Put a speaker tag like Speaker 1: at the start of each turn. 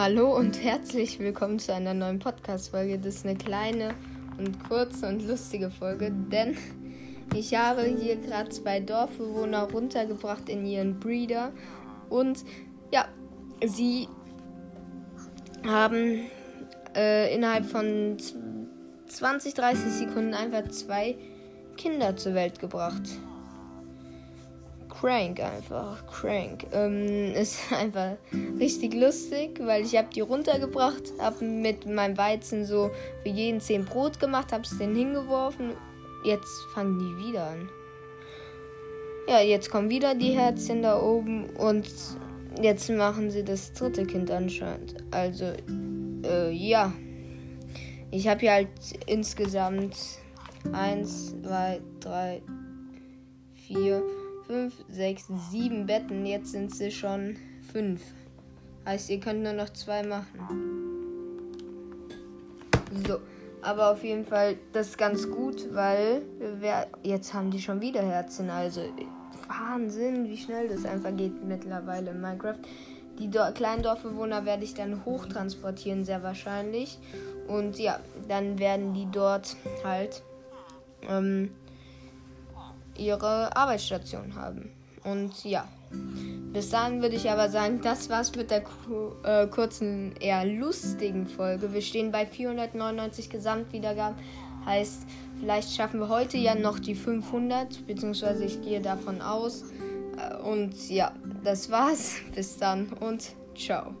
Speaker 1: Hallo und herzlich willkommen zu einer neuen Podcast-Folge. Das ist eine kleine und kurze und lustige Folge, denn ich habe hier gerade zwei Dorfbewohner runtergebracht in ihren Breeder und ja, sie haben äh, innerhalb von 20, 30 Sekunden einfach zwei Kinder zur Welt gebracht. Crank einfach, crank. Ähm, ist einfach richtig lustig, weil ich habe die runtergebracht, habe mit meinem Weizen so für jeden 10 Brot gemacht, habe es denen hingeworfen. Jetzt fangen die wieder an. Ja, jetzt kommen wieder die Herzchen da oben und jetzt machen sie das dritte Kind anscheinend. Also, äh, ja. Ich habe hier halt insgesamt 1, 2, 3, 4, 5, 6, 7 Betten. Jetzt sind sie schon 5. Heißt, ihr könnt nur noch zwei machen. So. Aber auf jeden Fall, das ist ganz gut, weil wir, jetzt haben die schon wieder Herzen. Also Wahnsinn, wie schnell das einfach geht mittlerweile in Minecraft. Die Do kleinen Dorfbewohner werde ich dann hochtransportieren, sehr wahrscheinlich. Und ja, dann werden die dort halt ähm, ihre Arbeitsstation haben. Und ja, bis dahin würde ich aber sagen, das war's mit der äh, kurzen, eher lustigen Folge. Wir stehen bei 499 Gesamtwiedergaben. Heißt, vielleicht schaffen wir heute ja noch die 500, beziehungsweise ich gehe davon aus. Äh, und ja, das war's. Bis dann und ciao.